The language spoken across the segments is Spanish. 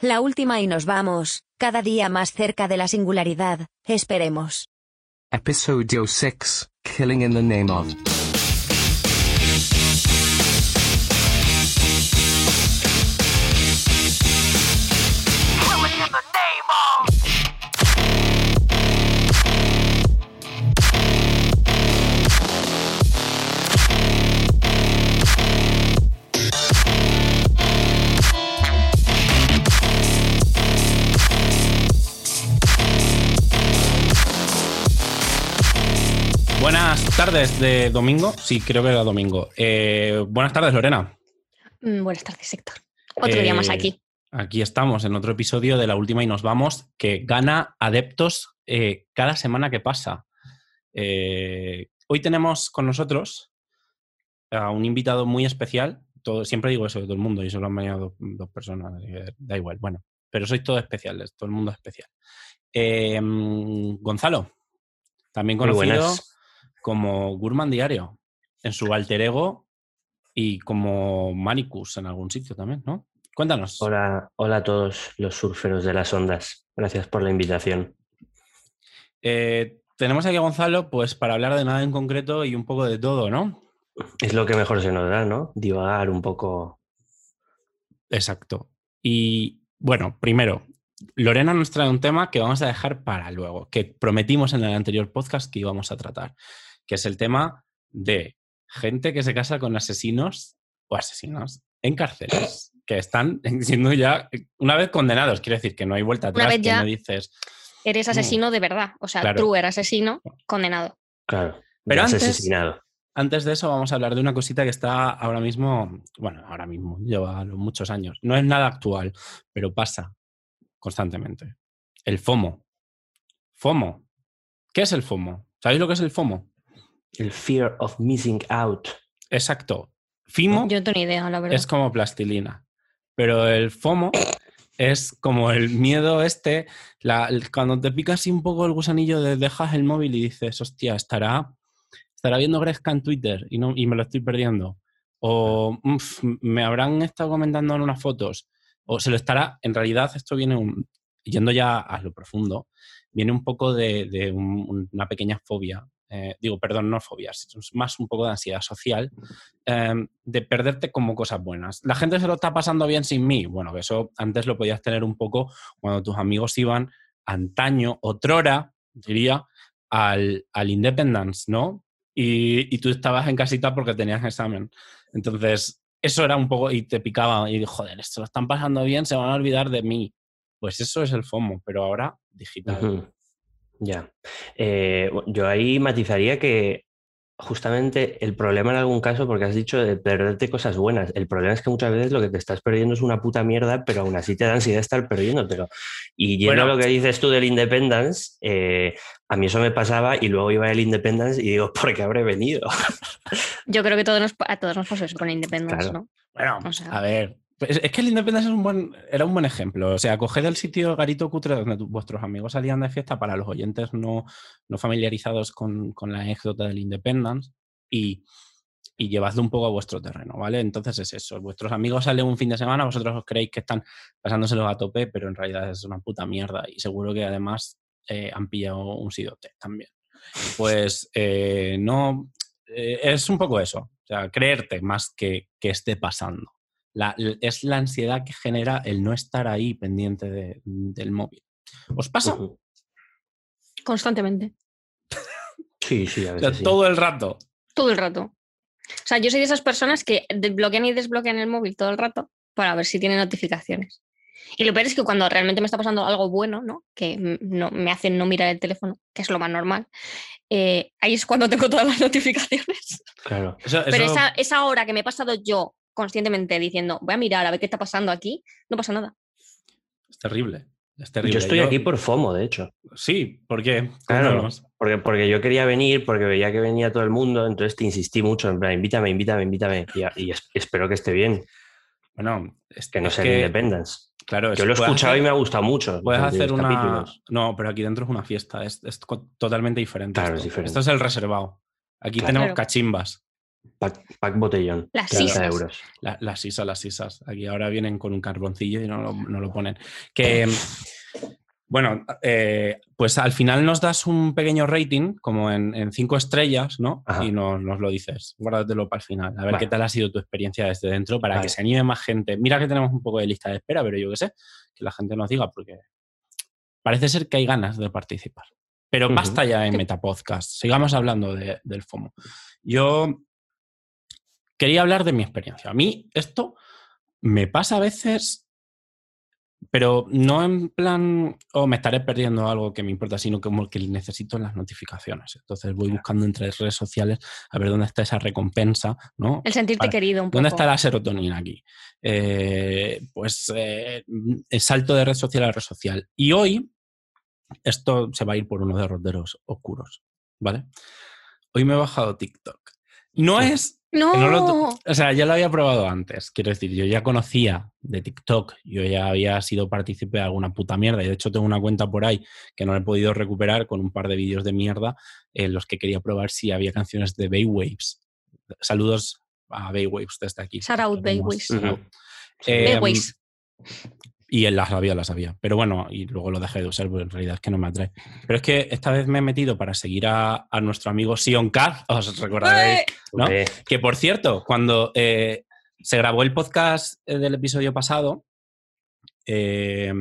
La última y nos vamos, cada día más cerca de la singularidad, esperemos. Episodio 6 Killing in the Name of. Tardes de domingo. Sí, creo que era domingo. Eh, buenas tardes, Lorena. Mm, Buenas tardes, Héctor. Otro día más Eh, aquí. Aquí estamos en otro episodio de La Última y Nos Vamos, que gana adeptos eh, cada semana que pasa. Eh, hoy tenemos con nosotros a un invitado muy especial. Todo, siempre digo eso de todo el mundo y solo han venido dos, dos personas. Da igual, bueno. Pero sois todos especiales, todo el mundo es especial. Eh, mm, Gonzalo, también conocido buenas. Como Gurman Diario, en su alter ego y como Manicus en algún sitio también, ¿no? Cuéntanos. Hola, hola a todos los surferos de las ondas. Gracias por la invitación. Eh, tenemos aquí a Gonzalo, pues para hablar de nada en concreto y un poco de todo, ¿no? Es lo que mejor se nos da, ¿no? Divagar un poco. Exacto. Y bueno, primero, Lorena nos trae un tema que vamos a dejar para luego, que prometimos en el anterior podcast que íbamos a tratar, que es el tema de gente que se casa con asesinos o asesinos en cárceles, que están siendo ya una vez condenados, quiere decir que no hay vuelta Una atrás, vez que ya- no dices... Eres Mm. asesino de verdad. O sea, Claro. true era asesino, condenado. Claro. Pero antes- asesinado. Antes de eso vamos a hablar de una cosita que está ahora mismo, bueno, ahora mismo, lleva muchos años. No es nada actual, pero pasa constantemente. El FOMO. FOMO. ¿Qué es el FOMO? ¿Sabéis lo que es el FOMO? El fear of missing out. Exacto. FIMO Yo no tengo idea, la verdad. es como plastilina, pero el FOMO es como el miedo este, la- el- cuando te pica así un poco el gusanillo de dejas el móvil y dices, hostia, estará, estará viendo Gresca en Twitter y, no, y me lo estoy perdiendo. O "Uf, me habrán estado comentando en unas fotos. O se lo estará, en realidad esto viene, un- yendo ya a lo profundo, viene un poco de, de un- una pequeña fobia. Eh, digo, perdón, no fobia, es más un poco de ansiedad social em, de perderte como cosas buenas. La gente se lo está pasando bien sin mí. Bueno, eso antes lo podías tener un poco cuando tus amigos iban antaño, otrora, diría, al, al Independence, ¿no? Y, y tú estabas en casita porque tenías examen. Entonces, eso era un poco, y te picaba, y joder, esto lo están pasando bien, se van a olvidar de mí. Pues eso es el FOMO, pero ahora digital. Ujú. Ya. Eh, yo ahí matizaría que justamente el problema en algún caso, porque has dicho de perderte cosas buenas, el problema es que muchas veces lo que te estás perdiendo es una puta mierda, pero aún así te da ansiedad estar perdiéndotelo. Y yendo Bueno. a lo que dices tú del Independence, eh, a mí eso me pasaba y luego iba el Independence y digo, ¿por qué habré venido? Yo creo que todos nos, a todos nos pasó eso con Independence, Claro. ¿no? Bueno, O sea- a ver. Es que el Independence es un buen, era un buen ejemplo. O sea, coged el sitio garito cutre donde vuestros amigos salían de fiesta para los oyentes no, no familiarizados con, con la anécdota del Independence y, y llevadlo un poco a vuestro terreno, ¿vale? Entonces es eso. Vuestros amigos salen un fin de semana, vosotros os creéis que están pasándoselo a tope, pero en realidad es una puta mierda y seguro que además eh, han pillado un sidote también. Pues eh, no. eh, es un poco eso. O sea, creerte más que, que esté pasando. La- es la ansiedad que genera el no estar ahí pendiente de- del móvil. ¿Os pasa? Constantemente. Sí, sí, a O sea, veces sí. todo el rato. Todo el rato. O sea, yo soy de esas personas que desbloquean y desbloquean el móvil todo el rato para ver si tiene notificaciones. Y lo peor es que cuando realmente me está pasando algo bueno, ¿no? Que no, me hace no mirar el teléfono, que es lo más normal, eh, ahí es cuando tengo todas las notificaciones. Claro. Eso- Pero esa, esa hora que me he pasado yo conscientemente diciendo, voy a mirar a ver qué está pasando aquí, no pasa nada. es terrible. Es terrible. Yo estoy aquí por FOMO, de hecho. Sí, ¿por qué? Claro, porque, porque yo quería venir, porque veía que venía todo el mundo, entonces te insistí mucho, en plan, invítame, invítame, invítame, y, y es- espero que esté bien, Bueno, es que no es sea el Independence. Claro, es- Yo lo he escuchado hacer- y me ha gustado mucho. Puedes hacer una. capítulos. No, pero aquí dentro es una fiesta. Es, totalmente diferente. Claro, esto. es diferente. Esto es el reservado. Aquí Claro. tenemos cachimbas. Pack, pack botellón. Las 30 sisas. euros. La- las sisas, las sisas. Aquí ahora vienen con un carboncillo y no lo, no lo ponen. Que, bueno, eh, pues al final nos das un pequeño rating, como en, en cinco estrellas, ¿no? Ajá. Y nos, nos lo dices. Guárdatelo para el final. A ver Vale. qué tal ha sido tu experiencia desde dentro para Vale. que se anime más gente. Mira que tenemos un poco de lista de espera, pero yo qué sé, que la gente nos diga, porque parece ser que hay ganas de participar. Pero basta ya en Metapodcast. Sigamos hablando de- del FOMO. Yo quería hablar de mi experiencia. A mí esto me pasa a veces, pero no en plan, oh, me estaré perdiendo algo que me importa, sino como que necesito las notificaciones. Entonces voy buscando entre redes sociales a ver dónde está esa recompensa, ¿no? El sentirte querido un poco. ¿Dónde está la serotonina aquí? Eh, pues eh, el salto de red social a red social. Y hoy, esto se va a ir por unos derroteros oscuros, ¿vale? Hoy me he bajado TikTok. No Sí. es No, lo- o sea, ya lo había probado antes. Quiero decir, yo ya conocía de TikTok, yo ya había sido partícipe de alguna puta mierda. Y de hecho, tengo una cuenta por ahí que no he podido recuperar con un par de vídeos de mierda en los que quería probar si había canciones de Baywaves. Saludos a Baywaves desde aquí. Shout out, Baywaves. Eh, Baywaves. Y él las sabía, las sabía. Pero bueno, y luego lo dejé de usar, porque en realidad es que no me atrae. Pero es que esta vez me he metido para seguir a, a nuestro amigo Sion Car, os recordaréis. ¿no? Que por cierto, cuando eh, se grabó el podcast eh, del episodio pasado, eh,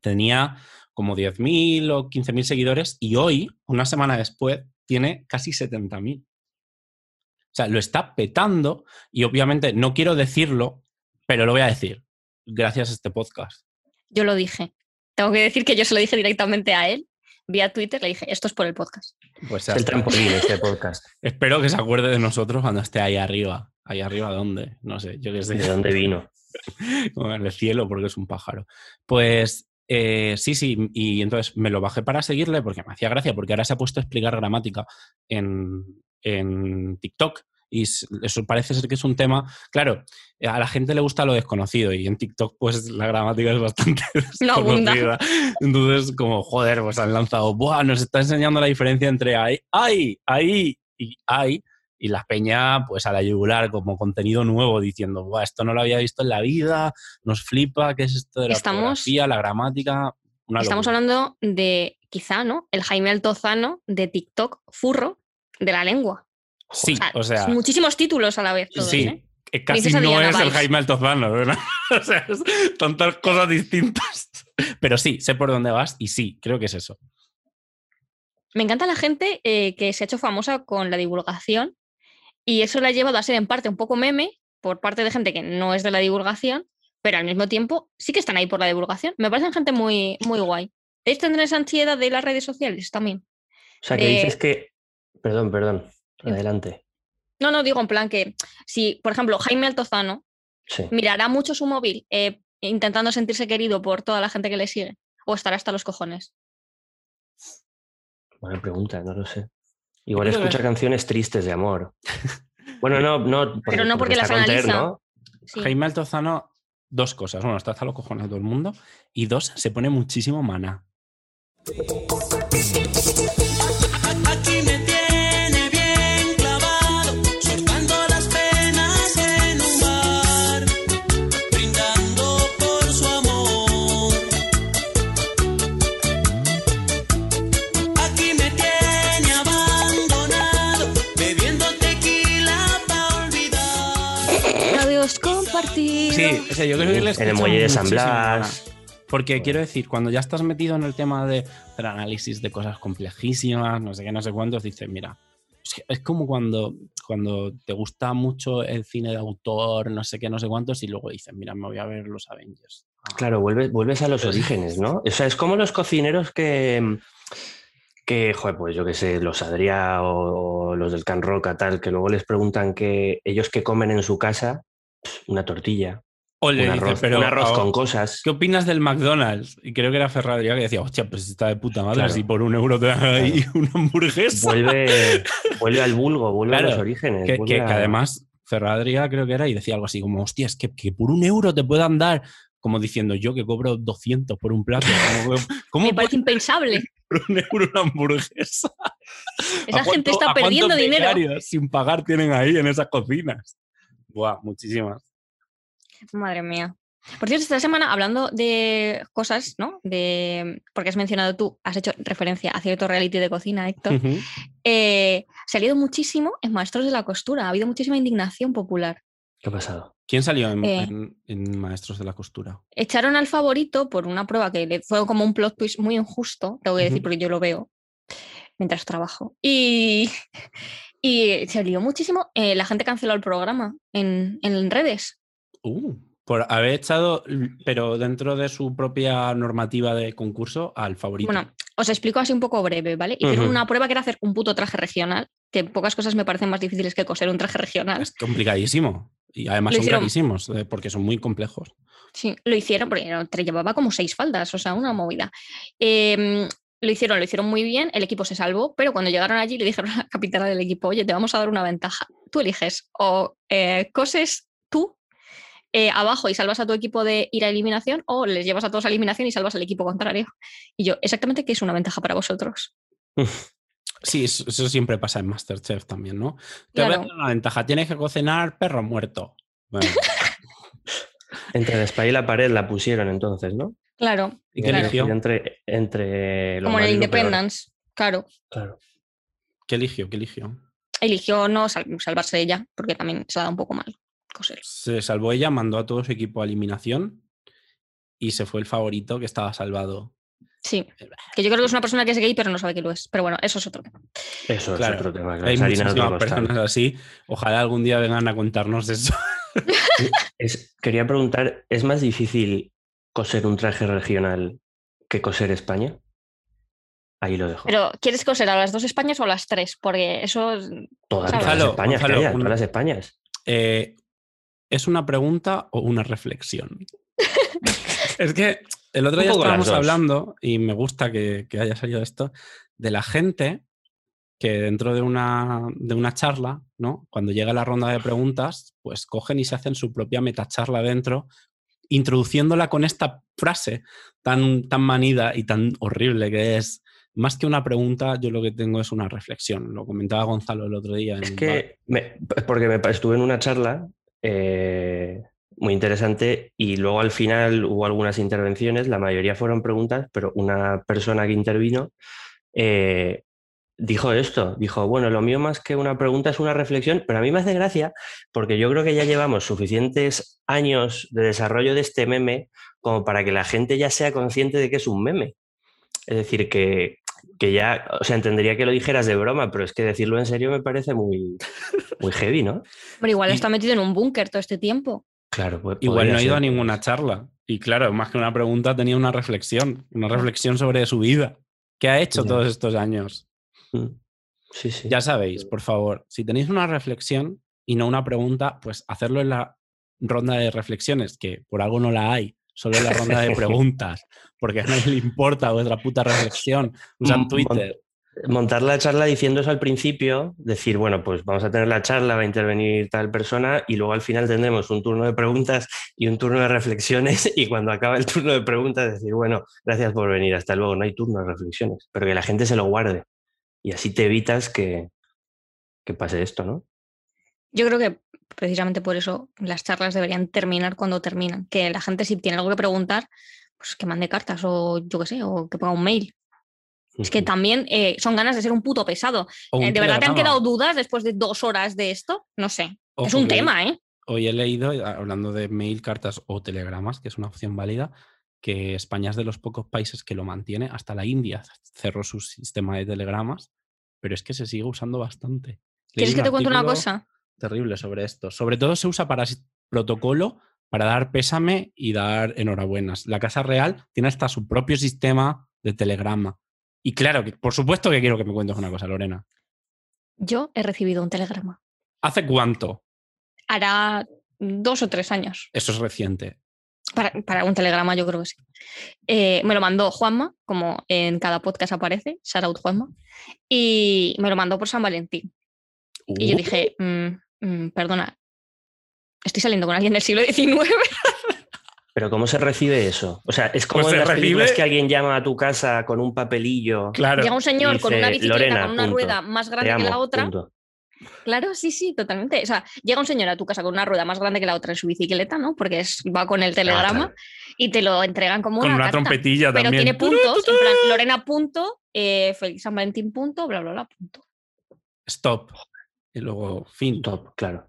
tenía como 10.000 o 15.000 seguidores y hoy, una semana después, tiene casi 70.000. O sea, lo está petando y obviamente no quiero decirlo, pero lo voy a decir. Gracias a este podcast. Yo lo dije. Tengo que decir que yo se lo dije directamente a él, vía Twitter, le dije, esto es por el podcast. Pues es el trampolín este podcast. Espero que se acuerde de nosotros cuando esté ahí arriba. Ahí arriba, ¿dónde? No sé, yo qué sé. ¿De dónde vino? como en el cielo porque es un pájaro. Pues eh, sí, sí, y entonces me lo bajé para seguirle porque me hacía gracia, porque ahora se ha puesto a explicar gramática en, en TikTok. Y eso parece ser que es un tema, claro, a la gente le gusta lo desconocido y en TikTok pues la gramática es bastante No abunda. desconocida. Entonces como, joder, pues han lanzado, ¡buah! Nos está enseñando la diferencia entre ahí, ahí, ahí y ahí. Y la peña, pues a la yugular, como contenido nuevo, diciendo, Buah, esto no lo había visto en la vida, nos flipa, ¿qué es esto de la Estamos- la gramática? Una Estamos locura. hablando de, quizá, ¿no? El Jaime Altozano de TikTok furro de la lengua. Sí, o sea, muchísimos títulos a la vez. todos, sí, ¿eh? que casi Princesa no Diana es el. Jaime Altozano, ¿verdad? o sea, es tantas cosas distintas. Pero sí, sé por dónde vas y sí, creo que es eso. Me encanta la gente eh, que se ha hecho famosa con la divulgación y eso la ha llevado a ser en parte un poco meme por parte de gente que no es de la divulgación, pero al mismo tiempo sí que están ahí por la divulgación. Me parecen gente muy, muy guay. ¿Ellos tendrán esa ansiedad de las redes sociales también? O sea, que dices que... Perdón, perdón. Adelante. No, no, digo en plan que si, por ejemplo, Jaime Altozano Sí. mirará mucho su móvil eh, intentando sentirse querido por toda la gente que le sigue o estará hasta los cojones. Buena pregunta, no lo sé. Igual escucha canciones tristes de amor. Bueno, no, no. Pero no porque está las con Ter, analiza. ¿no? Sí. Jaime Altozano, dos cosas. Uno, está hasta los cojones de todo el mundo. Y dos, se pone muchísimo mana. Sí, o sea, yo creo que le En el muelle de San Blas. Porque quiero decir, cuando ya estás metido en el tema de, del análisis de cosas complejísimas, no sé qué, no sé cuántos, dices, mira, es, como cuando, cuando te gusta mucho el cine de autor, no sé qué, no sé cuántos, y luego dices, mira, me voy a ver los Avengers. Ah, Claro, vuelves, vuelves a los orígenes, ¿no? O sea, es como los cocineros que, que joder, pues yo qué sé, los Adrià o, o los del Can Roca, tal, que luego les preguntan que ellos que comen en su casa, pf, una tortilla, O le un dices, arroz, pero un arroz con cosas. ¿Qué opinas del McDonald's? Y creo que era Ferradría que decía, hostia, pues está de puta madre, Claro. si por un euro te dan ahí una hamburguesa. Vuelve, vuelve al vulgo, vuelve a los orígenes. que, vuelve que- a- que además Ferradría creo que era y decía algo así como, hostia, es que, que por un euro te puedan dar, como diciendo yo que cobro 200 por un plato. Como, ¿Cómo Me parece impensable. por un euro una hamburguesa. Esa ¿A gente cuánto- está perdiendo dinero. sin pagar tienen ahí en esas cocinas? Buah, muchísimas. Madre mía. Por cierto, esta semana, hablando de cosas, ¿no? De, porque has mencionado tú, has hecho referencia a cierto reality de cocina, Héctor. Eh, se ha leído muchísimo en Maestros de la Costura. Ha habido muchísima indignación popular. ¿Qué ha pasado? ¿Quién salió en, Eh. en- en Maestros de la Costura? Echaron al favorito por una prueba que fue como un plot twist muy injusto, tengo que decir, porque yo lo veo mientras trabajo. Y, y se lió muchísimo. eh, la gente canceló el programa en, en redes. Uh, por haber echado, pero dentro de su propia normativa de concurso, al favorito. Bueno, os explico así un poco breve, ¿vale? Hicieron Ujú. una prueba que era hacer un puto traje regional, que pocas cosas me parecen más difíciles que coser un traje regional. es complicadísimo. Y además Lo son carísimos, eh, porque son muy complejos. Sí, lo hicieron porque te llevaba como seis faldas, o sea, una movida. Em, lo hicieron, lo hicieron muy bien, el equipo se salvó, pero cuando llegaron allí le dijeron a la capitana del equipo, oye, te vamos a dar una ventaja. Tú eliges o eh, coses eh, abajo y salvas a tu equipo de ir a eliminación o les llevas a todos a eliminación y salvas al equipo contrario. Y yo, exactamente, ¿qué es una ventaja para vosotros? Sí, eso, eso siempre pasa en Masterchef también, ¿no? Te voy a una ventaja, tienes que cocinar perro muerto. Bueno, Entre la espalda y la pared la pusieron entonces, ¿no? Claro, ¿Y qué Claro. eligió? Entre, entre lo como en el. Independence, claro. Claro. ¿Qué eligió? ¿Qué eligió? Eligió no sal- salvarse ella, porque también se la da un poco mal coser. Se salvó ella, mandó a todo su equipo a eliminación y se fue el favorito que estaba salvado. Sí, que yo creo que es una persona que es gay, pero no sabe que lo es. Pero bueno, eso es otro tema. Eso Claro, es otro tema. claro, Hay de muchísimas personas así. Ojalá algún día vengan a contarnos eso. Es- quería preguntar, ¿es más difícil coser un traje regional que coser España? Ahí lo dejo. Pero, ¿quieres coser a las dos Españas o a las tres? Porque eso. es- todas, todas las Españas, Gonzalo, calla, un- todas las Españas. Eh, ¿Es una pregunta o una reflexión? es que el otro día estábamos hablando, y me gusta que, que haya salido esto, de la gente que dentro de una, de una charla, ¿no? Cuando llega la ronda de preguntas, pues cogen y se hacen su propia metacharla dentro, introduciéndola con esta frase tan, tan manida y tan horrible que es. Más que una pregunta, yo lo que tengo es una reflexión. Lo comentaba Gonzalo el otro día. En Es que, me- porque me, estuve en una charla eh, muy interesante y luego al final hubo algunas intervenciones, la mayoría fueron preguntas, pero una persona que intervino eh, dijo esto, dijo, bueno, lo mío más que una pregunta es una reflexión, pero a mí me hace gracia porque yo creo que ya llevamos suficientes años de desarrollo de este meme como para que la gente ya sea consciente de que es un meme. Es decir, que, que ya, o sea, entendería que lo dijeras de broma, pero es que decirlo en serio me parece muy, muy heavy, ¿no? Pero igual Y- está metido en un búnker todo este tiempo. Claro, pues Igual no ha ido a ninguna charla. Y claro, más que una pregunta, tenía una reflexión. Una reflexión sobre su vida. ¿Qué ha hecho Ya. todos estos años? Mm. Sí, sí. Ya sabéis, por favor, si tenéis una reflexión y no una pregunta, pues hacerlo en la ronda de reflexiones, que por algo no la hay, solo en la ronda de preguntas, porque a nadie le importa vuestra puta reflexión. Usan Twitter. Montar la charla diciendo eso al principio, decir, bueno, pues vamos a tener la charla, va a intervenir tal persona y luego al final tendremos un turno de preguntas y un turno de reflexiones y cuando acaba el turno de preguntas decir, bueno, gracias por venir, hasta luego, no hay turno de reflexiones, pero que la gente se lo guarde y así te evitas que, que pase esto, ¿no? Yo creo que precisamente por eso las charlas deberían terminar cuando terminan. Que la gente, si tiene algo que preguntar, pues que mande cartas o yo qué sé, o que ponga un mail. Es que también eh, son ganas de ser un puto pesado. Un Eh, ¿De verdad te han quedado dudas después de dos horas de esto? No sé. es un tema, ¿eh? Hoy he leído, eh, hablando de mail, cartas o telegramas, que es una opción válida, que España es de los pocos países que lo mantiene. Hasta la India cerró su sistema de telegramas, pero es que se sigue usando bastante. ¿Quieres que te cuente una cosa? Terrible sobre esto. Sobre todo se usa para protocolo, para dar pésame y dar enhorabuenas. La Casa Real tiene hasta su propio sistema de telegrama. Y claro, que, por supuesto que quiero que me cuentes una cosa, Lorena. Yo he recibido un telegrama. ¿Hace cuánto? Hará dos o tres años. Eso es reciente. Para, para un telegrama, yo creo que sí. Eh, me lo mandó Juanma, como en cada podcast aparece, shout out Juanma, y me lo mandó por San Valentín. Y yo Uh, dije, mm, mm, perdona, estoy saliendo con alguien del siglo XIX. Pero ¿cómo se recibe eso? O sea, es como Pues en se las películas recibe- que alguien llama a tu casa con un papelillo. Claro. Llega un señor con una bicicleta "Lorena, con una punto. rueda más grande que la otra. punto. Claro, sí, sí, totalmente. O sea, llega un señor a tu casa con una rueda más grande que la otra en su bicicleta, ¿no? Porque es, va con el telegrama claro. y te lo entregan como Con una, una carta. trompetilla Pero también. tiene puntos, en plan, Lorena punto, eh, Félix San Valentín punto, bla, bla, bla, punto. Stop. Y luego fin. Top, claro.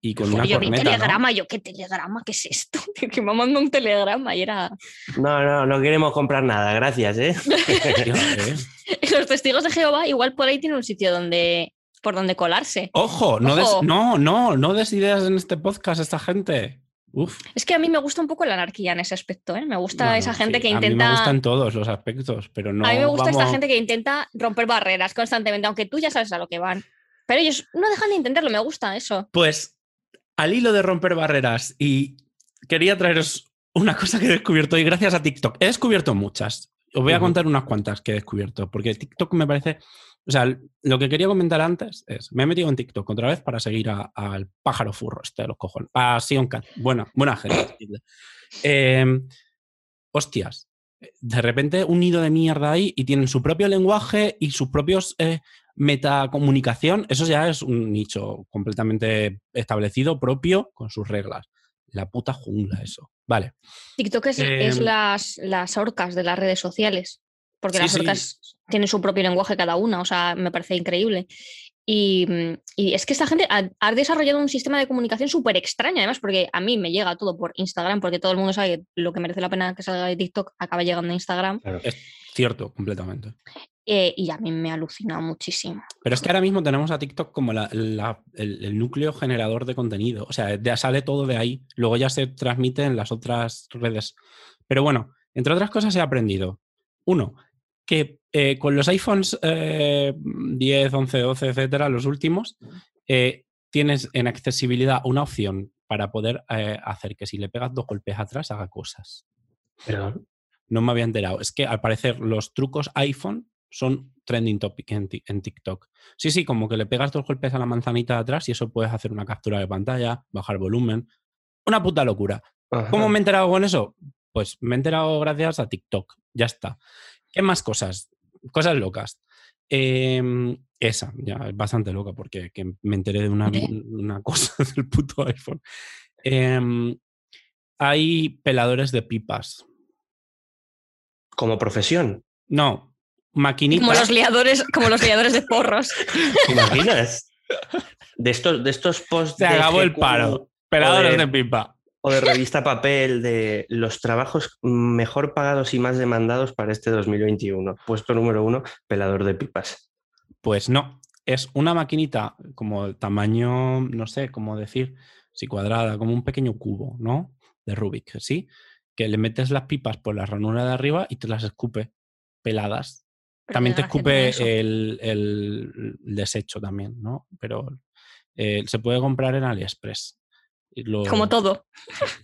Y con una yo vi corneta, ¿no? telegrama, yo, ¿qué telegrama? ¿Qué es esto? que me mandó un telegrama y era... No, no, no queremos comprar nada, gracias, ¿eh? ¿eh? Los testigos de Jehová igual por ahí tienen un sitio donde, por donde colarse. Ojo, no, des, no, no, no des ideas en este podcast a esta gente. Uf. Es que a mí me gusta un poco la anarquía en ese aspecto, ¿eh? Me gusta Bueno, esa gente sí, que A mí me intenta... gustan todos los aspectos, pero no. a mí me gusta esta gente que intenta romper barreras constantemente, aunque tú ya sabes a lo que van. Pero ellos no dejan de intentarlo, me gusta eso. Pues al hilo de romper barreras y quería traeros una cosa que he descubierto y gracias a TikTok. He descubierto muchas. Os voy a contar unas cuantas que he descubierto, porque TikTok me parece... O sea, lo que quería comentar antes es, me he metido en TikTok otra vez para seguir a- al pájaro furro este de los cojones. A Sion Cat. Buena, buena gente. Eh, hostias. De repente un nido de mierda ahí y tienen su propio lenguaje y sus propios eh, metacomunicación. Eso ya es un nicho completamente establecido, propio, con sus reglas. La puta jungla, eso. Vale. TikTok es, es Em, las, las orcas de las redes sociales, porque Sí, las sí. orcas tienen su propio lenguaje cada una, o sea, me parece increíble. Y, y es que esta gente ha, ha desarrollado un sistema de comunicación súper extraño, además, porque a mí me llega todo por Instagram, porque todo el mundo sabe que lo que merece la pena que salga de TikTok acaba llegando a Instagram, claro. Cierto, completamente. Eh, y a mí me ha alucinado muchísimo. Pero es que ahora mismo tenemos a TikTok como la- la- el, el núcleo generador de contenido. O sea, ya sale todo de ahí. Luego ya se transmite en las otras redes. Pero bueno, entre otras cosas he aprendido. Uno, que eh, con los iPhones eh, 10, 11, 12, etcétera, los últimos, eh, tienes en accesibilidad una opción para poder eh, hacer que si le pegas dos golpes atrás haga cosas. Perdón. No me había enterado. Es que al parecer los trucos iPhone son trending topic en, Tik- en TikTok. Sí, sí, como que le pegas dos golpes a la manzanita de atrás y eso puedes hacer una captura de pantalla, bajar volumen. Una puta locura. ¿Cómo me he enterado con eso? Pues me he enterado gracias a TikTok. Ya está. ¿Qué más cosas? Cosas locas. Em, esa, ya es bastante loca porque que me enteré de una, una cosa del puto iPhone. Em, hay peladores de pipas. Como profesión. No, maquinitas. Como los liadores, como los liadores de porros. ¿Te imaginas? De estos, de estos posts Se de acabó el paro. Peladores de- de pipa. o de revista papel de los trabajos mejor pagados y más demandados para este 2021. Puesto número uno, pelador de pipas. Pues no, es una maquinita como el tamaño, no sé cómo decir, si cuadrada, como un pequeño cubo, ¿no? De Rubik, ¿sí? Que le metes las pipas por la ranura de arriba y te las escupe peladas. También te escupe el, el desecho también, ¿no? Pero eh, se puede comprar en AliExpress. Lo- Como todo.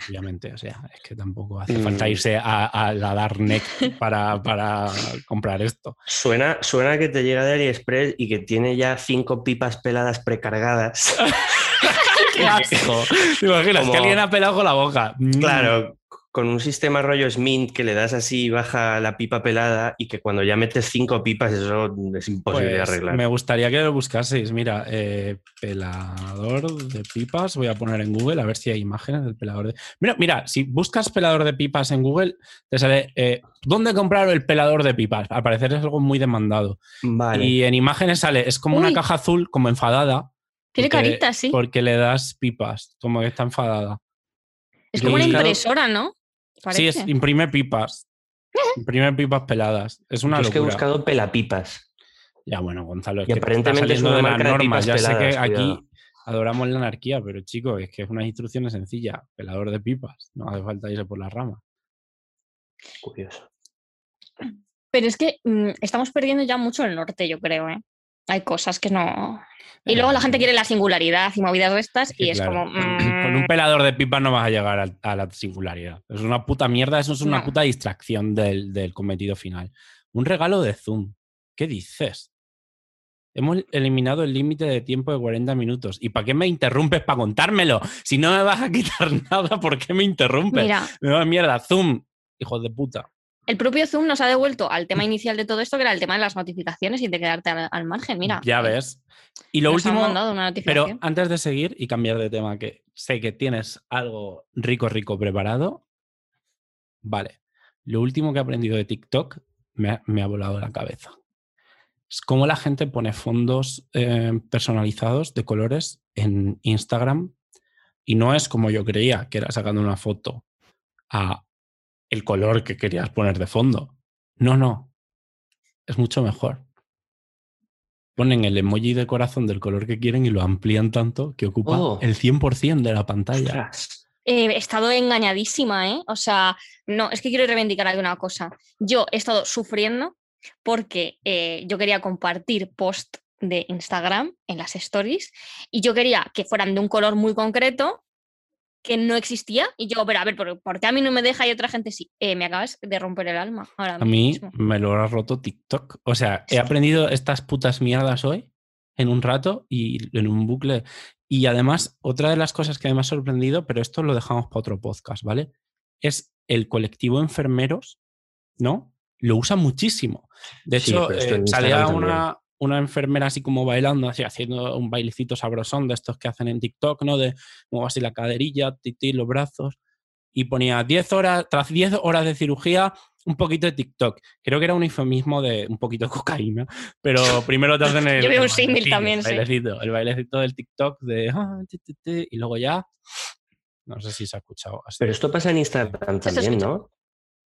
Obviamente, o sea, es que tampoco hace falta Mm. irse a, a la Darknet para, para comprar esto. Suena, suena que te llega de AliExpress y que tiene ya cinco pipas peladas precargadas. ¡Qué asco! ¿Te imaginas Como- que alguien ha pelado con la boca? Mm. Claro, con un sistema rollo Smint que le das así y baja la pipa pelada y que cuando ya metes cinco pipas eso es imposible de Pues arreglar. me gustaría que lo buscaseis. Mira, eh, pelador de pipas. Voy a poner en Google a ver si hay imágenes del pelador de. Mira, mira, si buscas pelador de pipas en Google, te sale eh, ¿dónde comprar el pelador de pipas? Al parecer es algo muy demandado. Vale. Y en imágenes sale, es como una caja azul, como enfadada. Tiene porque- carita, sí. Porque le das pipas, como que está enfadada. Es como una impresora, ¿no? Sí, es, imprime pipas. Imprime pipas peladas. Es una Yo es que he buscado pelapipas. Ya, bueno, Gonzalo, es Y que te aparentemente es está saliendo una de las normas. Ya sé que aquí adoramos la anarquía, pero chico, es que es unas instrucciones sencillas. Pelador de pipas. No hace falta irse por la rama. Curioso. Pero es que mm, estamos perdiendo ya mucho el norte, yo creo, ¿eh? Hay cosas que no. Y luego la gente quiere la singularidad y movidas de estas, y es como. Con un mm, pelador de pipas no vas a llegar a, a la singularidad. Es una puta mierda, eso es una No. puta distracción del, del cometido final. Un regalo de Zoom. ¿Qué dices? Hemos eliminado el límite de tiempo de 40 minutos. ¿Y para qué me interrumpes para contármelo? Si no me vas a quitar nada, ¿por qué me interrumpes? Mira, Me va mierda, Zoom, hijos de puta. El propio Zoom nos ha devuelto al tema inicial de todo esto, que era el tema de las notificaciones y de quedarte al, al margen. Mira, ya eh, ves. Y lo nos han mandado una pero antes de seguir y cambiar de tema, que sé que tienes algo rico, rico preparado. Vale. Lo último que he aprendido de TikTok me ha, me ha volado la cabeza. Es cómo la gente pone fondos eh, personalizados de colores en Instagram y no es como yo creía, que era sacando una foto a el color que querías poner de fondo. No, no. Es mucho mejor. Ponen el emoji de corazón del color que quieren y lo amplían tanto que ocupa Oh. el 100% de la pantalla. Eh, he estado engañadísima, ¿eh? O sea, no, es que quiero reivindicar aquí una cosa. Yo he estado sufriendo porque eh, yo quería compartir post de Instagram en las stories y yo quería que fueran de un color muy concreto que no existía y yo, pero a ver, ¿por, por qué a mí no me deja y otra gente sí? Eh, me acabas de romper el alma ahora A mí mismo. me lo ha roto TikTok. O sea, he aprendido estas putas mierdas hoy en un rato y en un bucle. Y además, otra de las cosas que me ha sorprendido, pero esto lo dejamos para otro podcast, ¿vale? Es el colectivo enfermeros, ¿no? Lo usa muchísimo. De Sí, hecho, eh, salía una, una enfermera así como bailando, así haciendo un bailecito sabrosón de estos que hacen en TikTok, ¿no? De muevo así la caderilla, titi, los brazos. Y ponía 10 horas, tras 10 horas de cirugía, un poquito de TikTok. Creo que era un eufemismo de un poquito de cocaína, pero primero te hacen el. Yo veo un el símil bailecillo, también, el sí. bailecito, el bailecito del TikTok de. ah, ti, ti, ti, y luego ya. No sé si se ha escuchado así. Pero esto pasa en Instagram también. ¿no?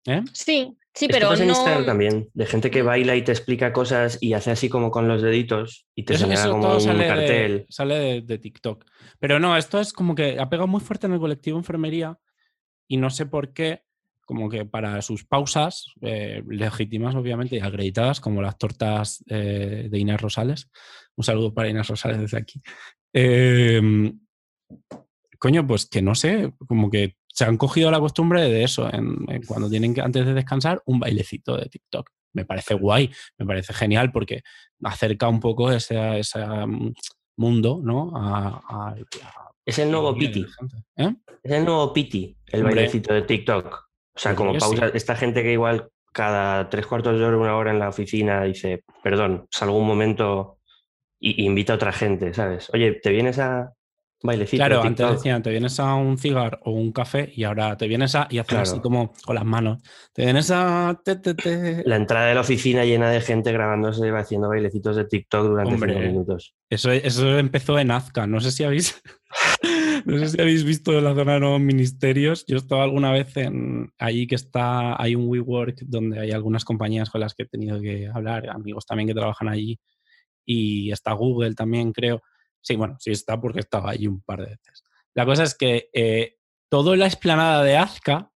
¿Eh? Sí, sí, Esto pero pasa en no... Instagram también, de gente que baila y te explica cosas y hace así como con los deditos y te Eso, señala eso como todo un sale, cartel. de, sale de, de TikTok. Pero no, esto es como que ha pegado muy fuerte en el colectivo enfermería y no sé por qué, como que para sus pausas, eh, legítimas obviamente y acreditadas, como las tortas eh, de Inés Rosales. Un saludo para Inés Rosales desde aquí. Eh, coño, pues que no sé, como que se han cogido la costumbre de eso, en- en cuando tienen que, antes de descansar, un bailecito de TikTok. Me parece guay, me parece genial porque acerca un poco ese, ese mm, mundo, ¿no? A, a- a- Es el nuevo Piti. ¿Eh? Es el nuevo Piti, el Hombre. bailecito de TikTok. O sea, como sí. pausa. Esta gente que igual cada tres cuartos de hora, una hora en la oficina dice, perdón, salgo un momento y, y invita a otra gente, ¿sabes? Oye, ¿te vienes a bailecito Claro, antes decían, te vienes a un cigar o un café y ahora te vienes a. y hacen así como con las manos. Te vienes a. te, te, te. La entrada de la oficina llena de gente grabándose y haciendo bailecitos de TikTok durante Hombre. cinco minutos. Eso, eso empezó en Azca. No sé si habéis. no sé si habéis visto la zona de nuevos ministerios. Yo estaba alguna vez en allí que está. Hay un WeWork donde hay algunas compañías con las que he tenido que hablar, amigos también que trabajan allí. Y está Google también, creo. Sí, bueno, sí está porque estaba allí un par de veces. La cosa es que eh, toda la explanada de Azca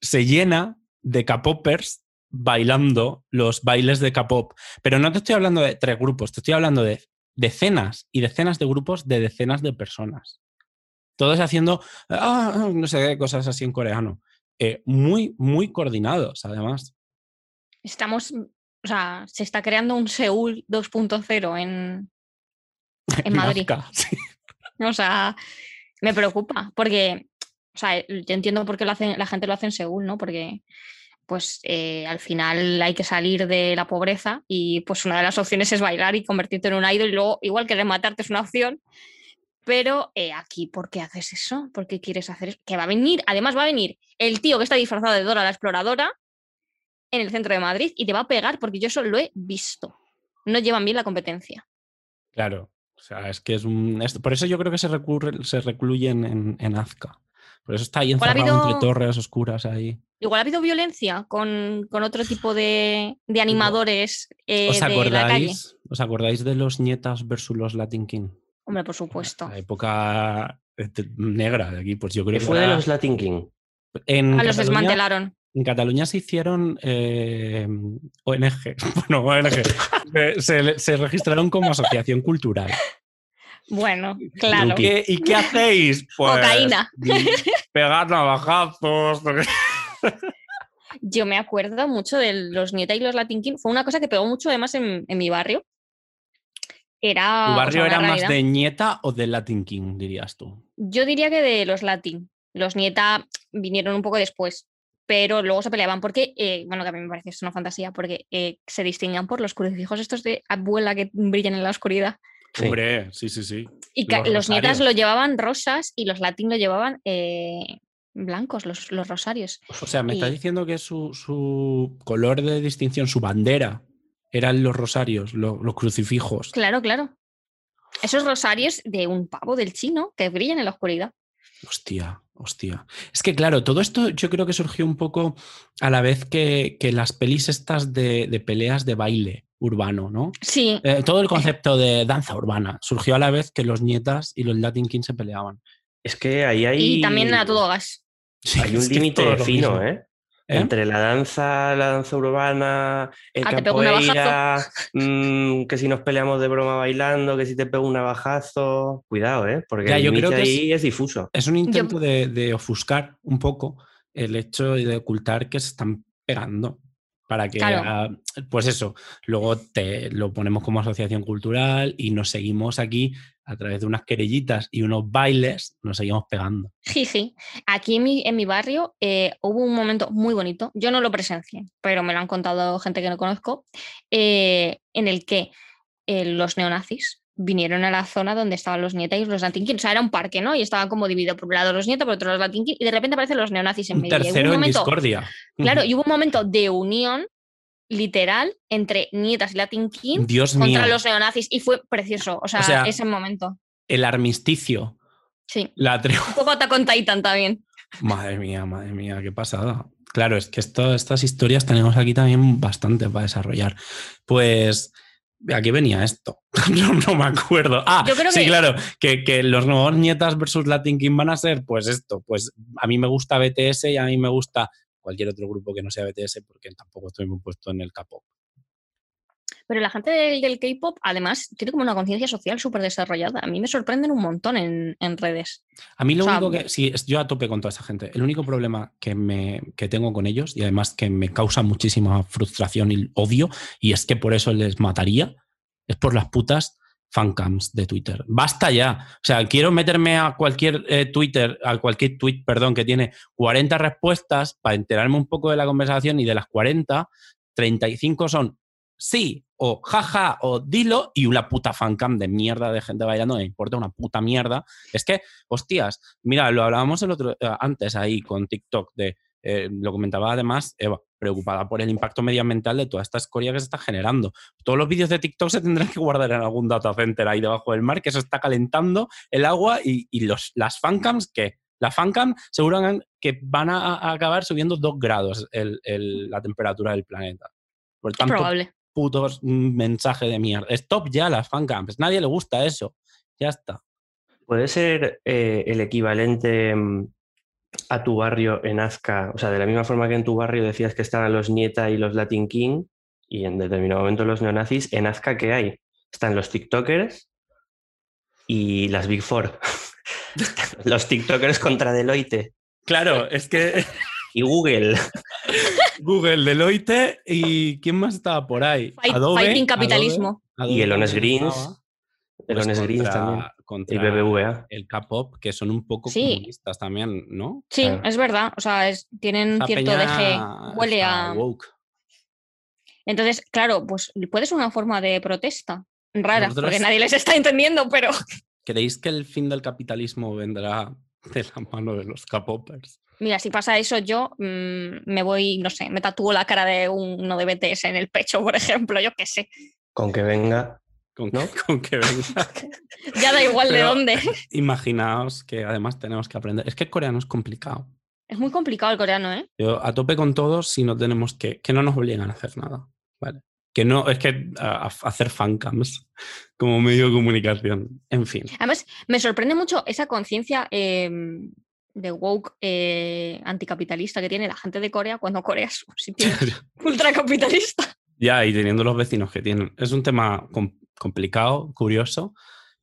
se llena de K-popers bailando los bailes de K-pop. Pero no te estoy hablando de tres grupos, te estoy hablando de decenas y decenas de grupos de decenas de personas. Todos haciendo, ah, no sé qué cosas así en coreano. Eh, muy, muy coordinados, además. Estamos, o sea, se está creando un Seúl 2.0 en, en Madrid. Nazca, sí. O sea, me preocupa porque, o sea, yo entiendo por qué lo hacen, la gente lo hace en Seúl, ¿no? Porque, pues, eh, al final hay que salir de la pobreza y, pues, una de las opciones es bailar y convertirte en un idol y luego, igual que matarte es una opción. Pero eh, aquí, ¿por qué haces eso? ¿Por qué quieres hacer eso? Que va a venir, además va a venir el tío que está disfrazado de Dora la exploradora en el centro de Madrid y te va a pegar porque yo eso lo he visto. No llevan bien la competencia. Claro. O sea, es que es un. es- por eso yo creo que se, recurre, se recluyen en, en Azca. Por eso está ahí ha encerrado habido- entre torres oscuras ahí. Igual ha habido violencia con, con otro tipo de, de animadores eh, ¿Os de la calle. acordáis, ¿Os acordáis de los nietas versus los Latin King? Hombre, por supuesto. La época eh, negra de aquí, pues yo creo ¿Qué que fue de los Latin King? en A los desmantelaron. En Cataluña se hicieron eh, ONG, bueno, ONG, se, se- registraron como asociación cultural. Bueno, claro. ¿Y qué, y qué hacéis? Pues, Cocaína. Pegar navajazos. Yo me acuerdo mucho de los Nieta y los Latin King. Fue una cosa que pegó mucho además en, en mi barrio. era. ¿Tu o barrio sea, era más de Nieta o de Latin King, dirías tú? Yo diría que de los Latin. Los Nieta vinieron un poco después, pero luego se peleaban porque, eh, bueno, que a mí me parece es una fantasía, porque eh, se distinguían por los crucifijos estos de abuela que brillan en la oscuridad. Sí. Hombre, sí, sí, sí. Y Los los, nietas lo llevaban rosas y los Latin lo llevaban eh, blancos, los, los rosarios. O sea, me estás diciendo que su, su color de distinción, su bandera, eran los rosarios, lo- los crucifijos. Claro, claro. Esos rosarios de un pavo del chino que brillan en la oscuridad. Hostia, hostia. Es que claro, todo esto yo creo que surgió un poco a la vez que, que las pelis estas de, de peleas de baile urbano, ¿no? Sí, Eh, todo el concepto de danza urbana surgió a la vez que los nietas y los Latin Kings se peleaban. Es que ahí hay. y también a todo gas. Sí, Hay un límite fino. ¿eh? ¿Eh? Entre la danza, la danza urbana, el Ah, capoeira, mm, que si nos peleamos de broma bailando, que si te pego un navajazo. Cuidado, ¿eh? Porque Ya, el yo creo que es- ahí es difuso. Es un intento de, de ofuscar un poco el hecho de ocultar que se están pegando. Para que, Claro. ah, pues eso, luego te lo ponemos como asociación cultural y nos seguimos aquí a través de unas querellitas y unos bailes, nos seguimos pegando. Jiji. Aquí en mi, en mi barrio eh, hubo un momento muy bonito. Yo no lo presencié, pero me lo han contado gente que no conozco, eh, en el que eh, los neonazis vinieron a la zona donde estaban los nietas y los Latin Kings. O sea, era un parque, ¿no? Y estaban como dividido por un lado los nietas, por otro los Latin Kings, y de repente aparecen los neonazis en Un medio. Tercero un en momento, discordia. Claro, y hubo un momento de unión literal entre nietas y Latin King Dios mío, contra los neonazis y fue precioso. O sea, sea, ese momento. el armisticio, Sí. la Un poco Attack on Titan también. Madre mía, madre mía, qué pasada. Claro, es que esto- estas historias tenemos aquí también bastante para desarrollar. Pues, ¿a qué venía esto? no, no me acuerdo. Ah, Yo creo sí, que- claro, que, que los nuevos nietas versus Latin King van a ser, pues esto, pues a mí me gusta BTS y a mí me gusta cualquier otro grupo que no sea BTS porque tampoco estoy muy puesto en el capo. Pero la gente del, del K-pop, además, tiene como una conciencia social súper desarrollada. A mí me sorprenden un montón en, en redes. A mí lo O sea, único que, sí, es- yo a tope con toda esa gente. El único problema que, me, que tengo con ellos y además que me causa muchísima frustración y odio, y es que por eso les mataría, es por las putas fancams de Twitter. Basta ya. O sea, quiero meterme a cualquier eh, Twitter, a cualquier tweet, perdón, que tiene 40 respuestas para enterarme un poco de la conversación y de las 40, 35 son sí o jaja o dilo y una puta fancam de mierda de gente bailando, me importa una puta mierda. Es que, hostias, mira, lo hablábamos el otro eh, antes ahí con TikTok de eh, lo comentaba además Eva, preocupada por el impacto medioambiental de toda esta escoria que se está generando. Todos los vídeos de TikTok se tendrán que guardar en algún data center ahí debajo del mar, que eso está calentando el agua y, y los, las fancams que la fancam seguro que van a, acabar subiendo dos grados la temperatura del planeta. Por Es tanto, probable. Putos mm, mensaje de mierda. Stop ya las fancams. Nadie le gusta eso. Ya está. Puede ser eh, el equivalente mm, a tu barrio en Azca, o sea, de la misma forma que en tu barrio decías que estaban los Nieta y los Latin King, y en determinado momento los neonazis, en Azca, ¿qué hay? Están los TikTokers y las Big Four. los TikTokers contra Deloitte Claro, es que y Google. Google, Deloitte y ¿quién más estaba por ahí? Fight- Adobe, fighting Adobe, capitalismo. Adobe Y el Honest también Greens, estaba, El pues Honest Greens contra- también. contra Y BBVA. el K-pop, que son un poco Sí. comunistas también, ¿no? Sí, Claro. es verdad. O sea, es- tienen Esa cierto peña deje. Huele a. woke. Entonces, claro, pues puede ser una forma de protesta rara, porque nadie les está entendiendo, pero ¿Creéis que el fin del capitalismo vendrá de la mano de los K-popers? mira, si pasa eso, yo mm, me voy, no sé, me tatúo la cara de uno de BTS en el pecho, por ejemplo, yo qué sé. Con que venga. Con, ¿No? con que venga. Ya da igual de dónde. Imaginaos que además tenemos que aprender. Es que el coreano es complicado. Es muy complicado el coreano, ¿eh? Yo a tope con todos si no tenemos que, que no nos obligan a hacer nada. ¿vale? Que no, es que a, a hacer fancams como medio de comunicación. En fin. Además, me sorprende mucho esa conciencia eh, de woke eh, anticapitalista que tiene la gente de Corea cuando Corea es un sitio ultracapitalista. ya, y teniendo los vecinos que tienen. Es un tema com- complicado, curioso.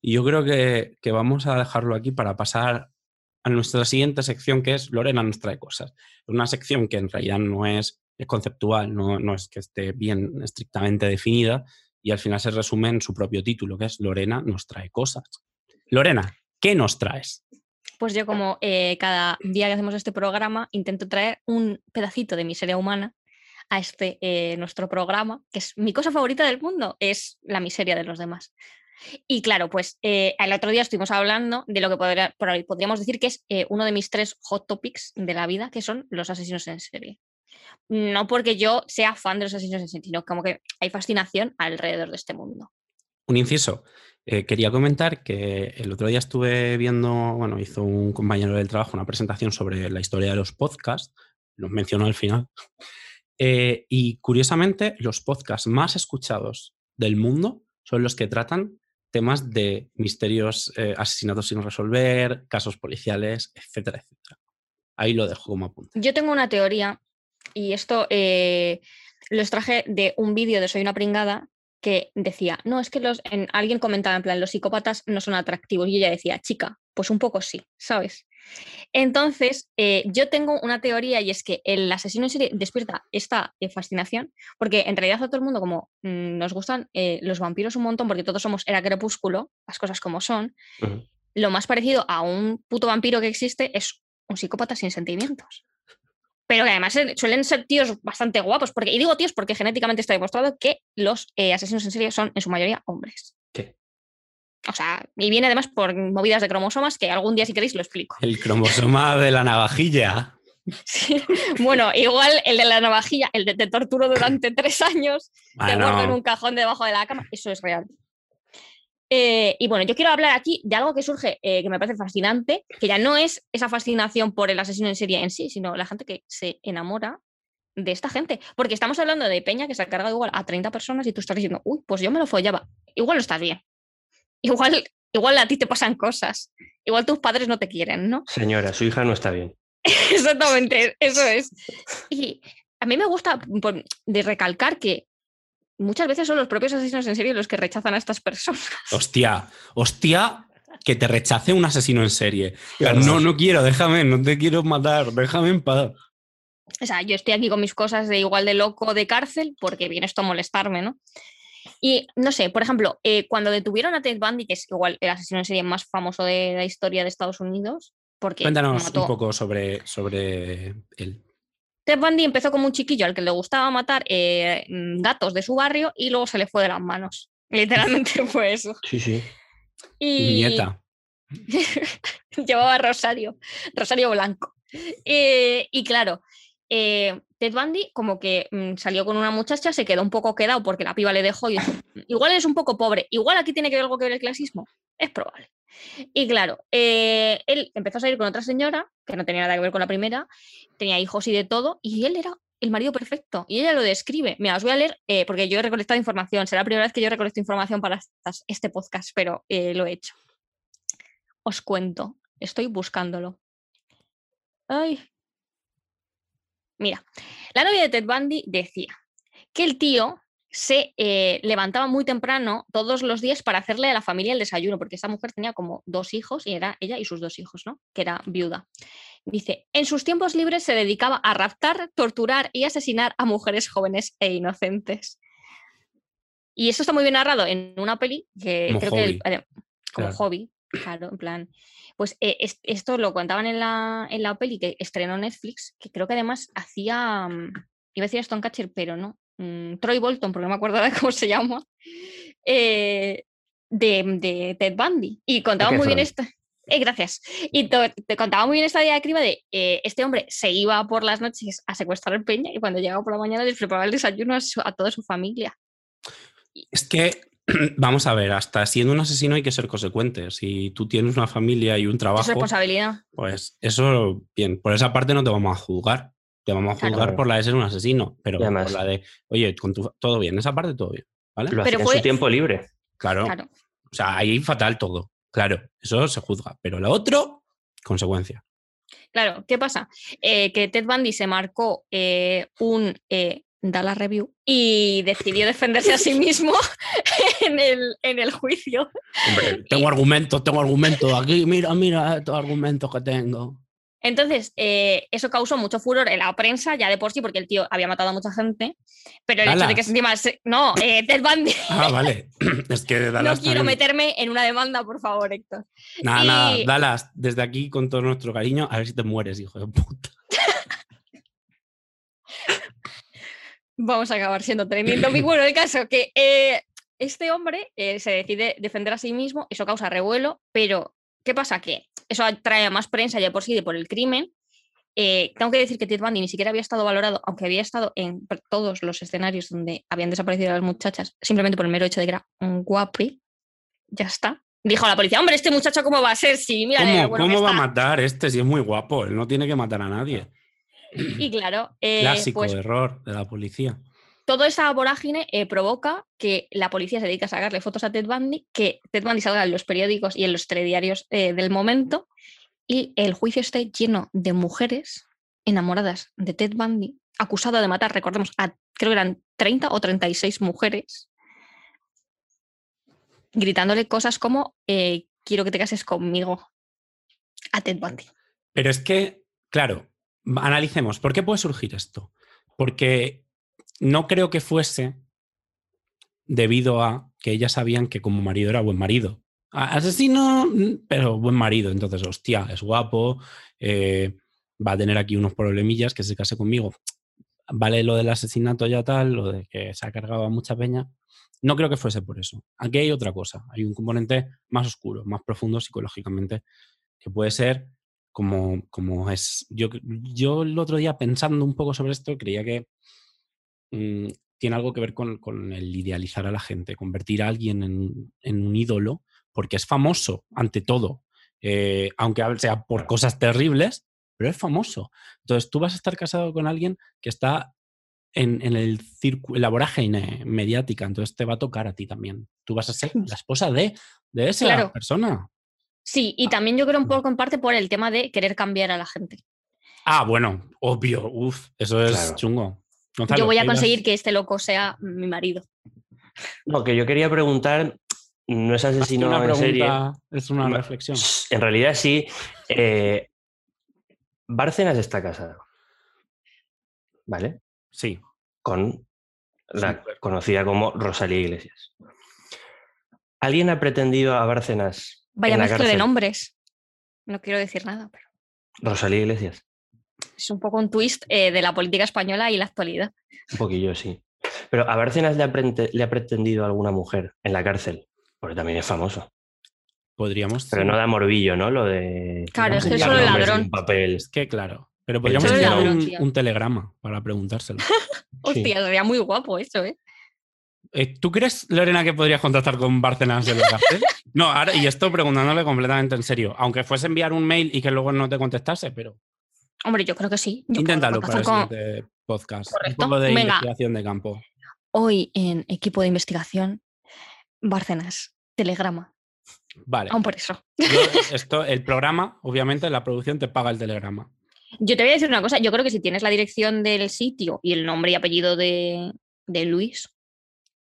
Y yo creo que, que vamos a dejarlo aquí para pasar a nuestra siguiente sección, que es Lorena nos trae cosas. Una sección que en realidad no es, es conceptual, no, no es que esté bien estrictamente definida. y al final se resume en su propio título, que es Lorena nos trae cosas. Lorena, ¿qué nos traes? Pues yo como eh, cada día que hacemos este programa intento traer un pedacito de miseria humana a este eh, nuestro programa, que es mi cosa favorita del mundo, es la miseria de los demás. Y claro, pues eh, el otro día estuvimos hablando de lo que podría- podríamos decir que es uno de mis tres hot topics de la vida, que son los asesinos en serie. No porque yo sea fan de los asesinos en serie, sino como que hay fascinación alrededor de este mundo. Un inciso. eh, quería comentar que el otro día estuve viendo, bueno, hizo un compañero del trabajo una presentación sobre la historia de los podcasts, los mencionó al final, eh, y curiosamente los podcasts más escuchados del mundo son los que tratan temas de misterios, eh, asesinatos sin resolver, casos policiales, etcétera, etcétera. Ahí lo dejo como apunte. Yo tengo una teoría y esto eh, lo extraje de un vídeo de Soy una pringada que decía, no, es que los, en, alguien comentaba en plan, los psicópatas no son atractivos y ella decía, chica, pues un poco sí, ¿sabes? Entonces, eh, yo tengo una teoría y es que el asesino en serie despierta esta eh, fascinación, porque en realidad a todo el mundo como mm, nos gustan eh, los vampiros un montón, porque todos somos era crepúsculo, las cosas como son, lo más parecido a un puto vampiro que existe es un psicópata sin sentimientos. Pero que además suelen ser tíos bastante guapos. Porque, y digo tíos porque genéticamente está demostrado que los eh, asesinos en serie son en su mayoría hombres. Sí. O sea, y viene además por movidas de cromosomas que algún día si queréis lo explico. El cromosoma de la navajilla. Sí. Bueno, igual el de la navajilla, el de te torturo durante tres años, te guardo en Bueno, un cajón debajo de la cama, eso es real. Eh, y bueno, yo quiero hablar aquí de algo que surge eh, que me parece fascinante, que ya no es esa fascinación por el asesino en serie en sí, sino la gente que se enamora de esta gente. Porque estamos hablando de Peña que se ha cargado igual a 30 personas y tú estás diciendo, uy, pues yo me lo follaba. Igual no estás bien. Igual, igual a ti te pasan cosas. Igual tus padres no te quieren, ¿no? Señora, su hija no está bien. Exactamente, eso es. Y a mí me gusta de recalcar que muchas veces son los propios asesinos en serie los que rechazan a estas personas. hostia, hostia, que te rechace un asesino en serie. No, no quiero, déjame, no te quiero matar, déjame en paz. O sea, yo estoy aquí con mis cosas de igual de loco de cárcel porque viene esto a molestarme, ¿no? Y no sé, por ejemplo, eh, cuando detuvieron a Ted Bundy, que es igual el asesino en serie más famoso de la historia de Estados Unidos, porque Cuéntanos mató- un poco sobre, sobre él. Ted Bundy empezó como un chiquillo al que le gustaba matar eh, mm, gatos de su barrio y luego se le fue de las manos. Literalmente fue eso. Sí, sí. Y Nieta. llevaba Rosario, Rosario Blanco. Eh, y claro, eh, Ted Bundy como que mm, salió con una muchacha, se quedó un poco quedado porque la piba le dejó y dijo, igual es un poco pobre, igual aquí tiene que ver algo que ver el clasismo. Es probable. Y claro, eh, él empezó a salir con otra señora, que no tenía nada que ver con la primera, tenía hijos y de todo, y él era el marido perfecto. Y ella lo describe. Mira, os voy a leer, eh, porque yo he recolectado información. Será la primera vez que yo recolecto información para este podcast, pero eh, lo he hecho. Os cuento. Estoy buscándolo. Ay. Mira, la novia de Ted Bundy decía que el tío se eh, levantaba muy temprano todos los días para hacerle a la familia el desayuno, porque esta mujer tenía como dos hijos y era ella y sus dos hijos, ¿no? Que era viuda. Dice, en sus tiempos libres se dedicaba a raptar, torturar y asesinar a mujeres jóvenes e inocentes. Y eso está muy bien narrado en una peli que Como creo que el- hobby, eh, como claro. hobby, claro, en plan. Pues eh, es- esto lo contaban en la, en la peli que estrenó Netflix, que creo que además hacía, mm, iba a decir Stonecatcher, pero no, mm, Troy Bolton, porque no me acuerdo ahora cómo se llama, eh, de, de Ted Bundy. Y contaba muy bien esta. eh, gracias. Y te contaba muy bien esta diatriba de eh, este hombre se iba por las noches a secuestrar el peña y cuando llegaba por la mañana les preparaba el desayuno a, su- a toda su familia. Es que, vamos a ver, hasta siendo un asesino hay que ser consecuente. Si tú tienes una familia y un Es trabajo, responsabilidad. pues eso, bien, por esa parte no te vamos a juzgar. Te vamos a Claro. juzgar por la de ser un asesino, pero además- por la de, oye, con tu, todo bien, esa parte todo bien, ¿vale? Lo Pero en fue- su tiempo libre. Claro, Claro. o sea, ahí fatal todo, claro, eso se juzga, pero lo otro, consecuencia. Claro, ¿qué pasa? Eh, que Ted Bundy se marcó eh, un eh, Dallas Review y decidió defenderse a sí mismo en el, en el juicio. Hombre, tengo argumentos, tengo argumentos aquí, mira, mira estos argumentos que tengo. Entonces, eh, eso causó mucho furor en la prensa, ya de por sí, porque el tío había matado a mucha gente. Pero el hecho de que encima. se- No, eh, Ted Bundy. Ah, vale. es que no Dallas quiero también- meterme en una demanda, por favor, Héctor. Nada, Y- nada, Dallas, desde aquí con todo nuestro cariño, a ver si te mueres, hijo de puta. Vamos a acabar siendo trending topic. Bueno, el caso que eh, este hombre eh, se decide defender a sí mismo, eso causa revuelo, pero ¿qué pasa? Que eso atrae a más prensa ya por sí de por el crimen. Eh, tengo que decir que Ted Bundy ni siquiera había estado valorado, aunque había estado en todos los escenarios donde habían desaparecido las muchachas, simplemente por el mero hecho de que era un guapi. Ya está. Dijo a la policía, hombre, este muchacho cómo va a ser si mira ¿Cómo, bueno cómo va a está". matar este si es muy guapo? Él no tiene que matar a nadie. Y claro, eh, Clásico pues error de la policía. Toda esa vorágine eh, provoca que la policía se dedique a sacarle fotos a Ted Bundy, que Ted Bundy salga en los periódicos y en los telediarios eh, del momento, y el juicio esté lleno de mujeres enamoradas de Ted Bundy, acusado de matar, recordemos, a creo que eran 30 o 36 mujeres, gritándole cosas como eh, quiero que te cases conmigo a Ted Bundy. Pero es que, claro, analicemos, ¿por qué puede surgir esto? Porque no creo que fuese debido a que ellas sabían que como marido era buen marido. Asesino, mm, pero buen marido. Entonces, hostia, es guapo, eh, va a tener aquí unos problemillas, que se case conmigo. Vale lo del asesinato ya tal, lo de que se ha cargado a mucha peña. No creo que fuese por eso. Aquí hay otra cosa. Hay un componente más oscuro, más profundo psicológicamente, que puede ser como, como es. Yo, yo el otro día pensando un poco sobre esto, creía que mm, tiene algo que ver con, con el idealizar a la gente, convertir a alguien en, en un ídolo, porque es famoso ante todo, eh, aunque sea por cosas terribles, pero es famoso. Entonces tú vas a estar casado con alguien que está en, en el en la vorágine mediática, entonces te va a tocar a ti también. Tú vas a ser la esposa de, de esa Claro. persona. Sí, y también yo creo un poco en parte por el tema de querer cambiar a la gente. Ah, bueno, obvio, uff, eso es Claro. chungo. Gonzalo, Yo voy a ¿qué ibas- conseguir que este loco sea mi marido. No, que yo quería preguntar, no es asesino una en serie. es una reflexión. En realidad sí. eh, Bárcenas está casada. ¿Vale? Sí, Con la Sí. conocida como Rosalía Iglesias. ¿Alguien ha pretendido a Bárcenas Vaya mezcla de nombres. No quiero decir nada, pero Rosalía Iglesias. Es un poco un twist eh, de la política española y la actualidad. Un poquillo, sí. Pero a Bárcenas le ha, le ha pretendido alguna mujer en la cárcel, porque también es famoso. podríamos. Pero sí. no da morbillo, ¿no? Lo de. Claro, es que solo el nombres en ladrón. un papel. Es que, claro. Pero podríamos enviar ladrón, un, telegrama para preguntárselo. Hostia, sería muy guapo eso, ¿eh? Eh, ¿Tú crees, Lorena, que podrías contactar con Bárcenas en la cárcel? No, ahora, y esto preguntándole completamente en serio. Aunque fuese enviar un mail y que luego no te contestase, pero Hombre, yo creo que sí. Yo inténtalo para el con- siguiente podcast. Correcto. Un poco de Venga. investigación de campo. Hoy en equipo de investigación, Bárcenas, telegrama. Vale. Aún por eso. Yo, esto, el programa, obviamente, la producción te paga el telegrama. Yo te voy a decir una cosa. Yo creo que si tienes la dirección del sitio y el nombre y apellido de, de Luis,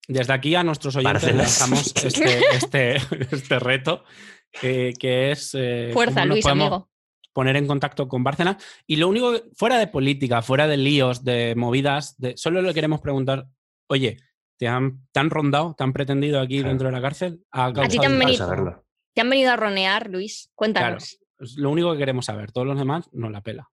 Desde aquí a nuestros oyentes Bárcenas. lanzamos este, este, este reto, eh, que es... eh, fuerza, Luis, podemos amigo. Poner en contacto con Bárcenas. Y lo único, que- fuera de política, fuera de líos, de movidas, de, solo le queremos preguntar, oye, ¿te han, te han rondado, te han pretendido aquí Claro. dentro de la cárcel? ¿Ha ti te han venido-. Te han venido a ronear, Luis. Cuéntanos. Es lo único que queremos saber. Todos los demás nos la pela.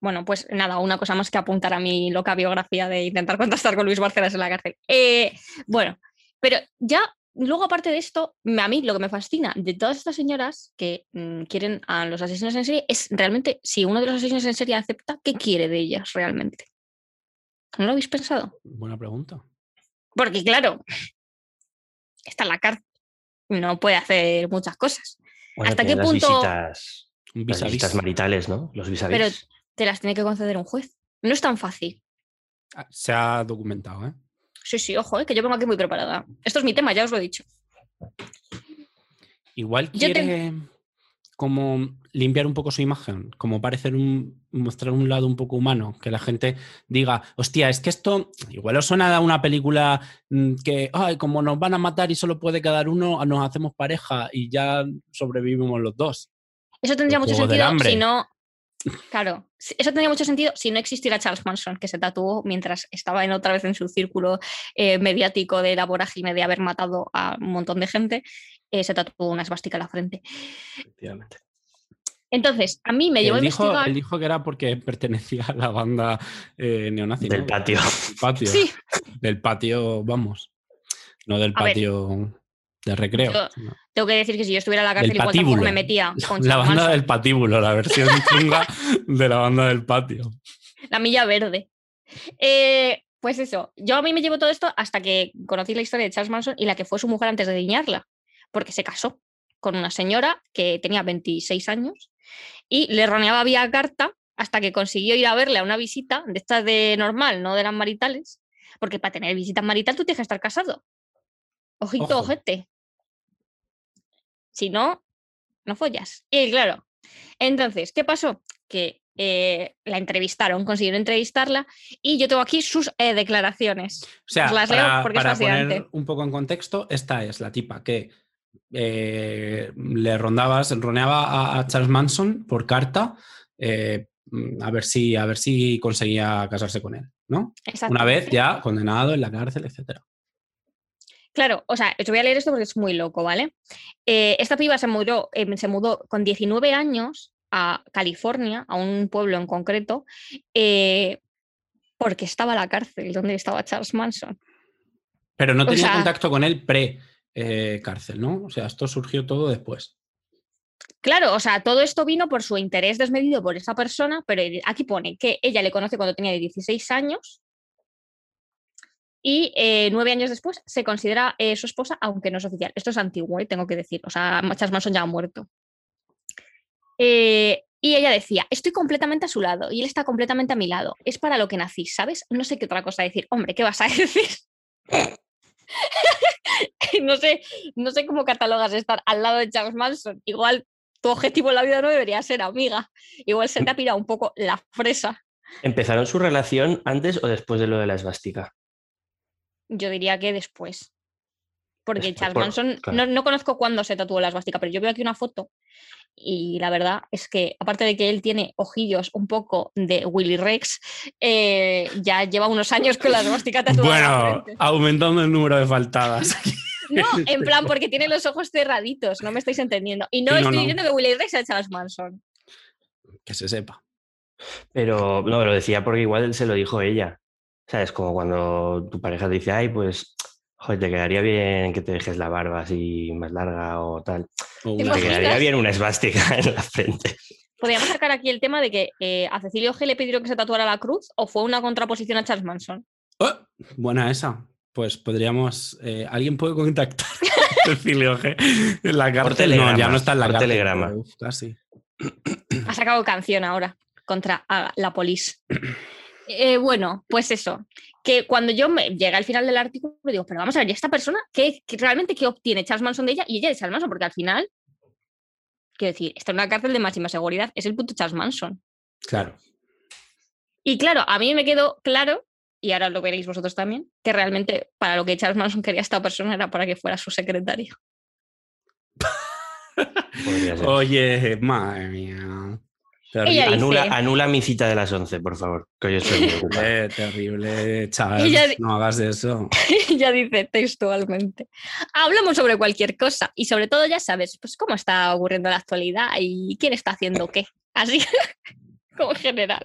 Bueno, pues nada, una cosa más que apuntar a mi loca biografía de intentar contactar con Luis Barcenas en la cárcel. Eh, bueno, pero ya luego aparte de esto, a mí lo que me fascina de todas estas señoras que mm, quieren a los asesinos en serie es realmente si uno de los asesinos en serie acepta, ¿qué quiere de ellas realmente? ¿No lo habéis pensado? Buena pregunta. Porque claro, está en la cárcel, no puede hacer muchas cosas, Bueno, ¿Hasta qué las punto- Un Visitas, vis visitas maritales, ¿no? Los vis pero te las tiene que conceder un juez. No es tan fácil. Ah, Se ha documentado, ¿eh? Sí, sí, ojo, eh, que yo vengo aquí muy preparada. Esto es mi tema, ya os lo he dicho. Igual te- quiere como limpiar un poco su imagen, como parecer un, mostrar un lado un poco humano, que la gente diga, hostia, es que esto igual os suena a una película mm, que, ay, como nos van a matar y solo puede quedar uno, nos hacemos pareja y ya sobrevivimos los dos. Eso tendría mucho sentido si no, Claro, eso tendría mucho sentido si no existiera Charles Manson, que se tatuó mientras estaba en otra vez en su círculo eh, mediático de la vorágine de haber matado a un montón de gente, eh, se tatuó una esvástica en la frente. Efectivamente. Entonces, a mí me llevó a investigar. él dijo que era porque pertenecía a la banda eh, neonazi. Del ¿no? patio. Del patio. Sí, Del patio, vamos. No del A ver, patio de recreo. yo- tengo que decir que si yo estuviera en la cárcel, igual tampoco me metía con La banda del patíbulo, la versión chunga de la banda del patio. La milla verde. Eh, pues eso, yo a mí me llevo todo esto hasta que conocí la historia de Charles Manson y la que fue su mujer antes de diñarla, porque se casó con una señora que tenía 26 años y le roneaba vía carta hasta que consiguió ir a verle a una visita de estas de normal, no de las maritales, porque para tener visita marital tú tienes que estar casado. Ojito, Ojo. ojete. Si no, no follas. Y claro, entonces, ¿qué pasó? Que eh, la entrevistaron, consiguieron entrevistarla y yo tengo aquí sus eh, declaraciones. O sea, las leo para, porque para fascinante. poner un poco en contexto, esta es la tipa que eh, le rondaba, roneaba a, a Charles Manson por carta mm, a, ver si, a ver si conseguía casarse con él, ¿no? Una vez ya condenado en la cárcel, etcétera. Claro, o sea, os voy a leer esto porque es muy loco, ¿vale? Eh, esta piba se mudó, eh, se mudó con 19 años a California, a un pueblo en concreto, eh, porque estaba la cárcel donde estaba Charles Manson. Pero no O tenía sea- contacto con él pre-cárcel, ¿no? O sea, esto surgió todo después. Claro, o sea, todo esto vino por su interés desmedido por esa persona, pero aquí pone que ella le conoce cuando tenía 16 años y eh, nueve años después se considera eh, su esposa, aunque no es oficial. Esto es antiguo, eh, tengo que decir. O sea, Charles Manson ya ha muerto. Y ella decía, estoy completamente a su lado y él está completamente a mi lado. Es para lo que nací, ¿sabes? No sé qué otra cosa decir. Hombre, ¿qué vas a decir? no, sé, no sé cómo catalogas estar al lado de Charles Manson. Igual tu objetivo en la vida no debería ser amiga. Igual se te ha pirado un poco la fresa. ¿Empezaron su relación antes o después de lo de la esvástica? Yo diría que después. Porque Después, Charles Manson, claro. no, no conozco cuándo se tatuó la esvástica, pero yo veo aquí una foto y la verdad es que, aparte de que él tiene ojillos un poco de Willy Rex, eh, ya lleva unos años con la esvástica tatuada. Bueno, aumentando el número de faltadas. No, en plan, porque tiene los ojos cerraditos, no me estáis entendiendo. Y no estoy no. diciendo que Willy Rex sea Charles Manson. que se sepa. Pero no, lo decía porque igual se lo dijo ella. ¿Sabes? Como cuando tu pareja te dice, ay, pues, joder, te quedaría bien que te dejes la barba así más larga o tal. O ¿Te quedaría bien una esvástica en la frente. Podríamos sacar aquí el tema de que eh, a Cecilio G le pidieron que se tatuara la cruz o fue una contraposición a Charles Manson. ¡Oh! Buena esa. Pues podríamos. eh, ¿Alguien puede contactar a Cecilio G? En la cárcel. no, telegrama, ya no está en la cárcel. telegrama. uf, casi. Ha sacado canción ahora contra a la polis. Eh, bueno, pues eso, que cuando yo me llega al final del artículo digo, pero vamos a ver, ¿y esta persona qué, qué- realmente qué obtiene Charles Manson de ella y ella de Charles Manson? Porque al final, quiero decir, está en una cárcel de máxima seguridad, es el puto Charles Manson. Claro. Y claro, a mí me quedó claro, y ahora lo veréis vosotros también, que realmente para lo que Charles Manson quería a esta persona era para que fuera su secretario. Oye, madre mía. Terrible, Ella dice- Anula, mi cita de las 11, por favor, que hoy estoy eh, terrible, chaval. Ella No hagas eso. ya dice textualmente. Hablamos sobre cualquier cosa y sobre todo ya sabes, pues cómo está ocurriendo la actualidad y quién está haciendo qué. Así como en general.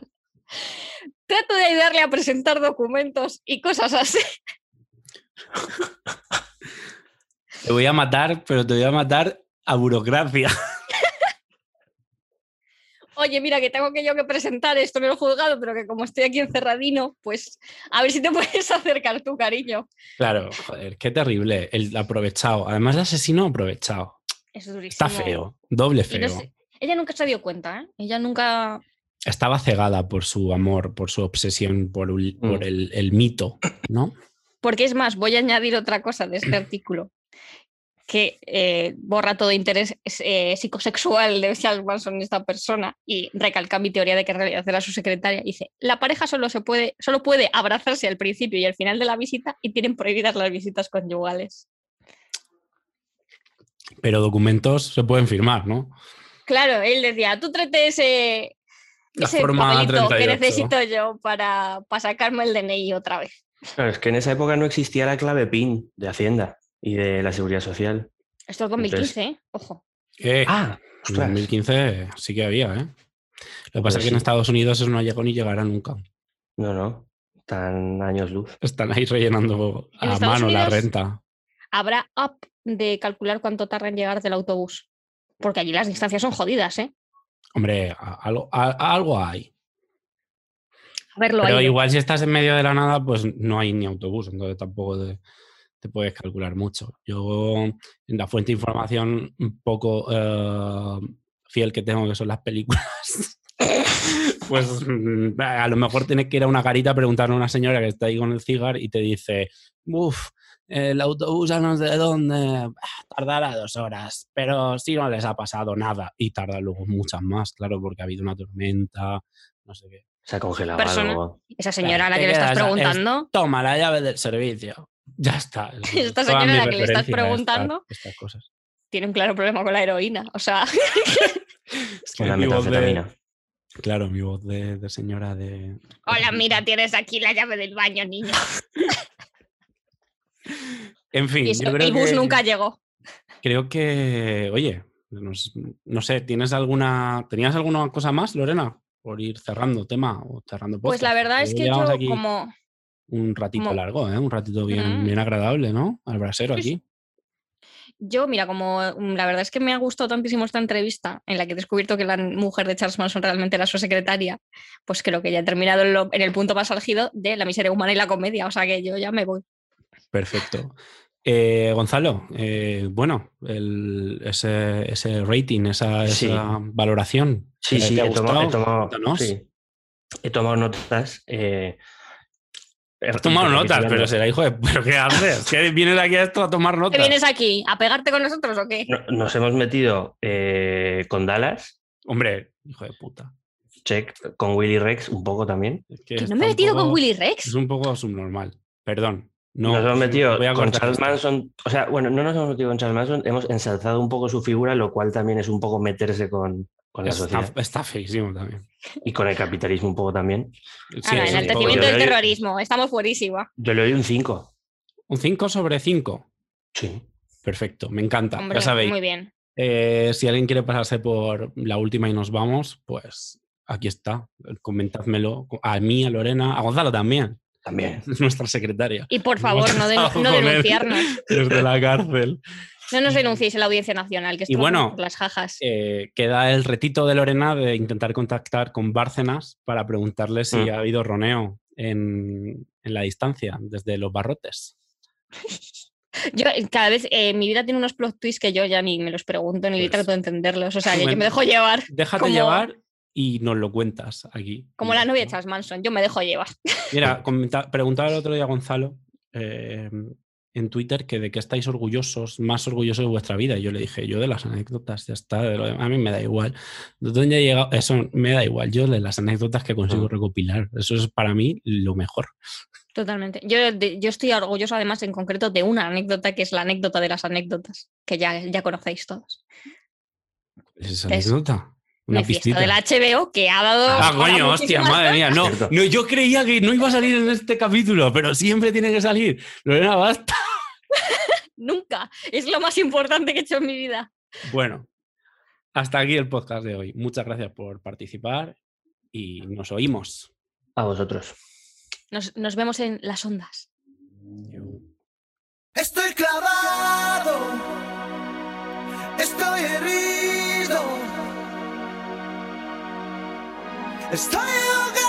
Trato de ayudarle a presentar documentos y cosas así. Te voy a matar, pero te voy a matar a burocracia. Oye, mira, que tengo que yo que presentar esto en el juzgado, pero que como estoy aquí encerradino, pues a ver si te puedes acercar tú, cariño. Claro, joder, qué terrible. El aprovechado. Además, el asesino aprovechado. Es durísimo. Está feo. Doble no feo. sé, ella nunca se dio cuenta, ¿eh? Ella nunca Estaba cegada por su amor, por su obsesión, por, un- Mm. por el, el mito, ¿no? Porque es más, voy a añadir otra cosa de este artículo que eh, borra todo interés eh, psicosexual de Charles Manson en esta persona y recalca mi teoría de que en realidad era su secretaria. Dice, la pareja solo, se puede, solo puede abrazarse al principio y al final de la visita y tienen prohibidas las visitas conyugales. Pero documentos se pueden firmar, ¿no? Claro, él decía, tú tráete ese, La ese forma papelito que 38. necesito yo para, para sacarme el DNI otra vez. Claro, es que en esa época no existía la clave PIN de Hacienda y de la Seguridad Social. Esto es 2015, ¿eh? Ojo. Eh, Ah, en ostras. 2015 sí que había, ¿eh? Lo que pasa Pues es que en. Estados Unidos eso no llegó ni llegará nunca. No, no. Tan años luz. Están ahí rellenando En a Estados mano la renta. Habrá app de calcular cuánto tarda en llegar del autobús. Porque allí las distancias son jodidas, ¿eh? Hombre, algo, a- algo hay. A verlo Pero ahí. igual si estás en medio de la nada, pues no hay ni autobús, entonces tampoco te, te puedes calcular mucho. Yo, en la fuente de información un poco eh, fiel que tengo, que son las películas, pues mm, a lo mejor tienes que ir a una garita a preguntarle a una señora que está ahí con el cigar y te dice, uff, el autobús a no sé dónde ah, tardará dos horas, pero si no les ha pasado nada y tarda luego muchas más, claro, porque ha habido una tormenta, no sé qué. Se ha congelado Persona. algo. Esa señora a la que le estás a- es- preguntando. Toma la llave del servicio. Ya está. Es- Esta señora a la que le estás referencia a estas- preguntando. Estas cosas. Tiene un claro problema con la heroína. O sea, Es que Con la mi voz de-. Claro, mi voz de, de señora de. hola, mira, tienes aquí la llave del baño, niño. En fin, Y eso- yo creo el bus que, nunca llegó. creo que. Oye, no sé, ¿tienes alguna. ¿Tenías alguna cosa más, Lorena? Por ir cerrando tema o cerrando Pues la podcast, verdad es que yo aquí como... Un ratito como- largo, ¿eh? Un ratito bien, Mm. bien agradable, ¿no? Al brasero Sí, aquí. Yo, mira, como mm, la verdad es que me ha gustado tantísimo esta entrevista en la que he descubierto que la mujer de Charles Manson realmente era su secretaria, pues creo que ya he terminado en, lo- en el punto más álgido de la miseria humana y la comedia. O sea que yo ya me voy. Perfecto. Eh, Gonzalo, eh, bueno, el- ese, ese rating, esa, Sí. esa valoración. Sí, ¿te- sí, he tomado, he tomado- sí. He tomado notas. eh, Has tomado notas, pero será hijo de. ¿Pero qué haces? ¿Que vienes aquí a esto a tomar ¿Te notas? vienes aquí a pegarte con nosotros o qué? No- Nos hemos metido eh, con Dallas, Hombre, hijo de puta. check, con Willy Rex un poco también. Es Que no me he metido con Willy Es Rex. un poco subnormal. Perdón. No, nos hemos metido voy a con Charles esto. Manson. O sea, bueno, no nos hemos metido con Charles Manson, hemos ensalzado un poco su figura, lo cual también es un poco meterse con, con la Está, sociedad está feísimo también. y con el capitalismo un poco también. Sí, Ahora, poco- enaltecimiento del terrorismo. Estamos fuerísima. Yo le doy un 5. Un 5 sobre 5. Sí. Perfecto, me encanta. Hombre, ya sabéis. muy bien. Eh, si alguien quiere pasarse por la última y nos vamos, pues aquí está. Comentádmelo a mí, a Lorena, a Gonzalo también, También. es nuestra secretaria. Y por favor, no, estado no denunciarnos. Desde la cárcel. No nos denunciéis en la Audiencia Nacional, que Y bueno, por las jajas. Eh, queda el retito de Lorena de intentar contactar con Bárcenas para preguntarle si Mm. ha habido roneo en, en la distancia, desde los barrotes. Yo cada vez eh, mi vida tiene unos plot twists que yo ya ni me los pregunto ni Pues, trato de entenderlos. O sea, que yo bueno, me dejo llevar. Déjate Como- llevar y nos lo cuentas aquí. Como la novia de. Charles Manson, yo me dejo llevar. Mira, preguntaba el otro día a Gonzalo eh, en Twitter que de qué estáis orgullosos, más orgullosos de vuestra vida. Y yo le dije, yo de las anécdotas, ya está, de lo demás, a mí me da igual. ¿De dónde he llegado? Eso me da igual. Yo de las anécdotas que consigo recopilar. Eso es para mí lo mejor. Totalmente. Yo, de- yo estoy orgullosa además en concreto de una anécdota que es la anécdota de las anécdotas, que ya, ya conocéis todos. ¿Es esa Es anécdota? Una pistita. de la HBO que ha dado. Ah, coño, hostia, madre mía. No, yo creía que no iba a salir en este capítulo, pero siempre tiene que salir. Lorena, basta. Nunca. Es lo más importante que he hecho en mi vida. Bueno, hasta aquí el podcast de hoy. Muchas gracias por participar y nos oímos. A vosotros. Nos, nos vemos en las ondas. Estoy clavado, estoy herido, estoy ahogado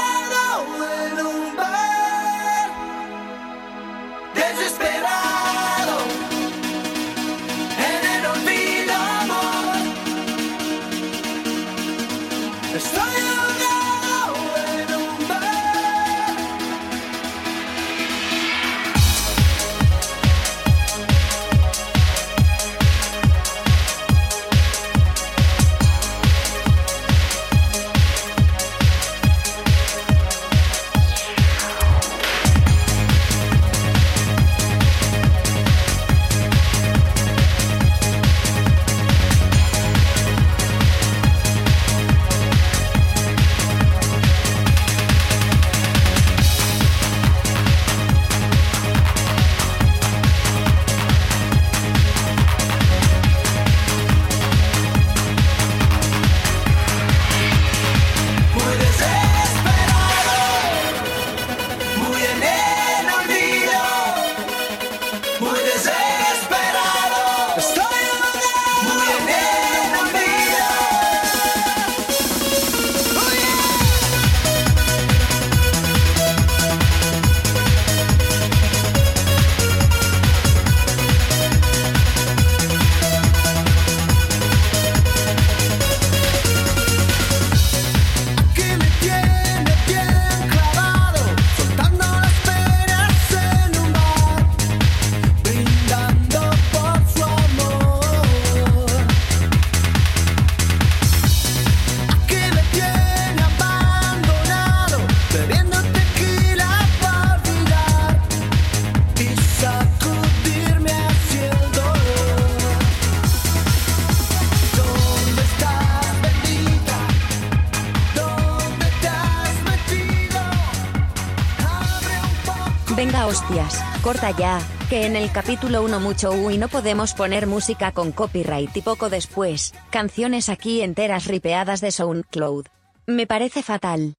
corta ya, que en el capítulo 1 mucho U y no podemos poner música con copyright y poco después, canciones aquí enteras ripeadas de SoundCloud. Me parece fatal.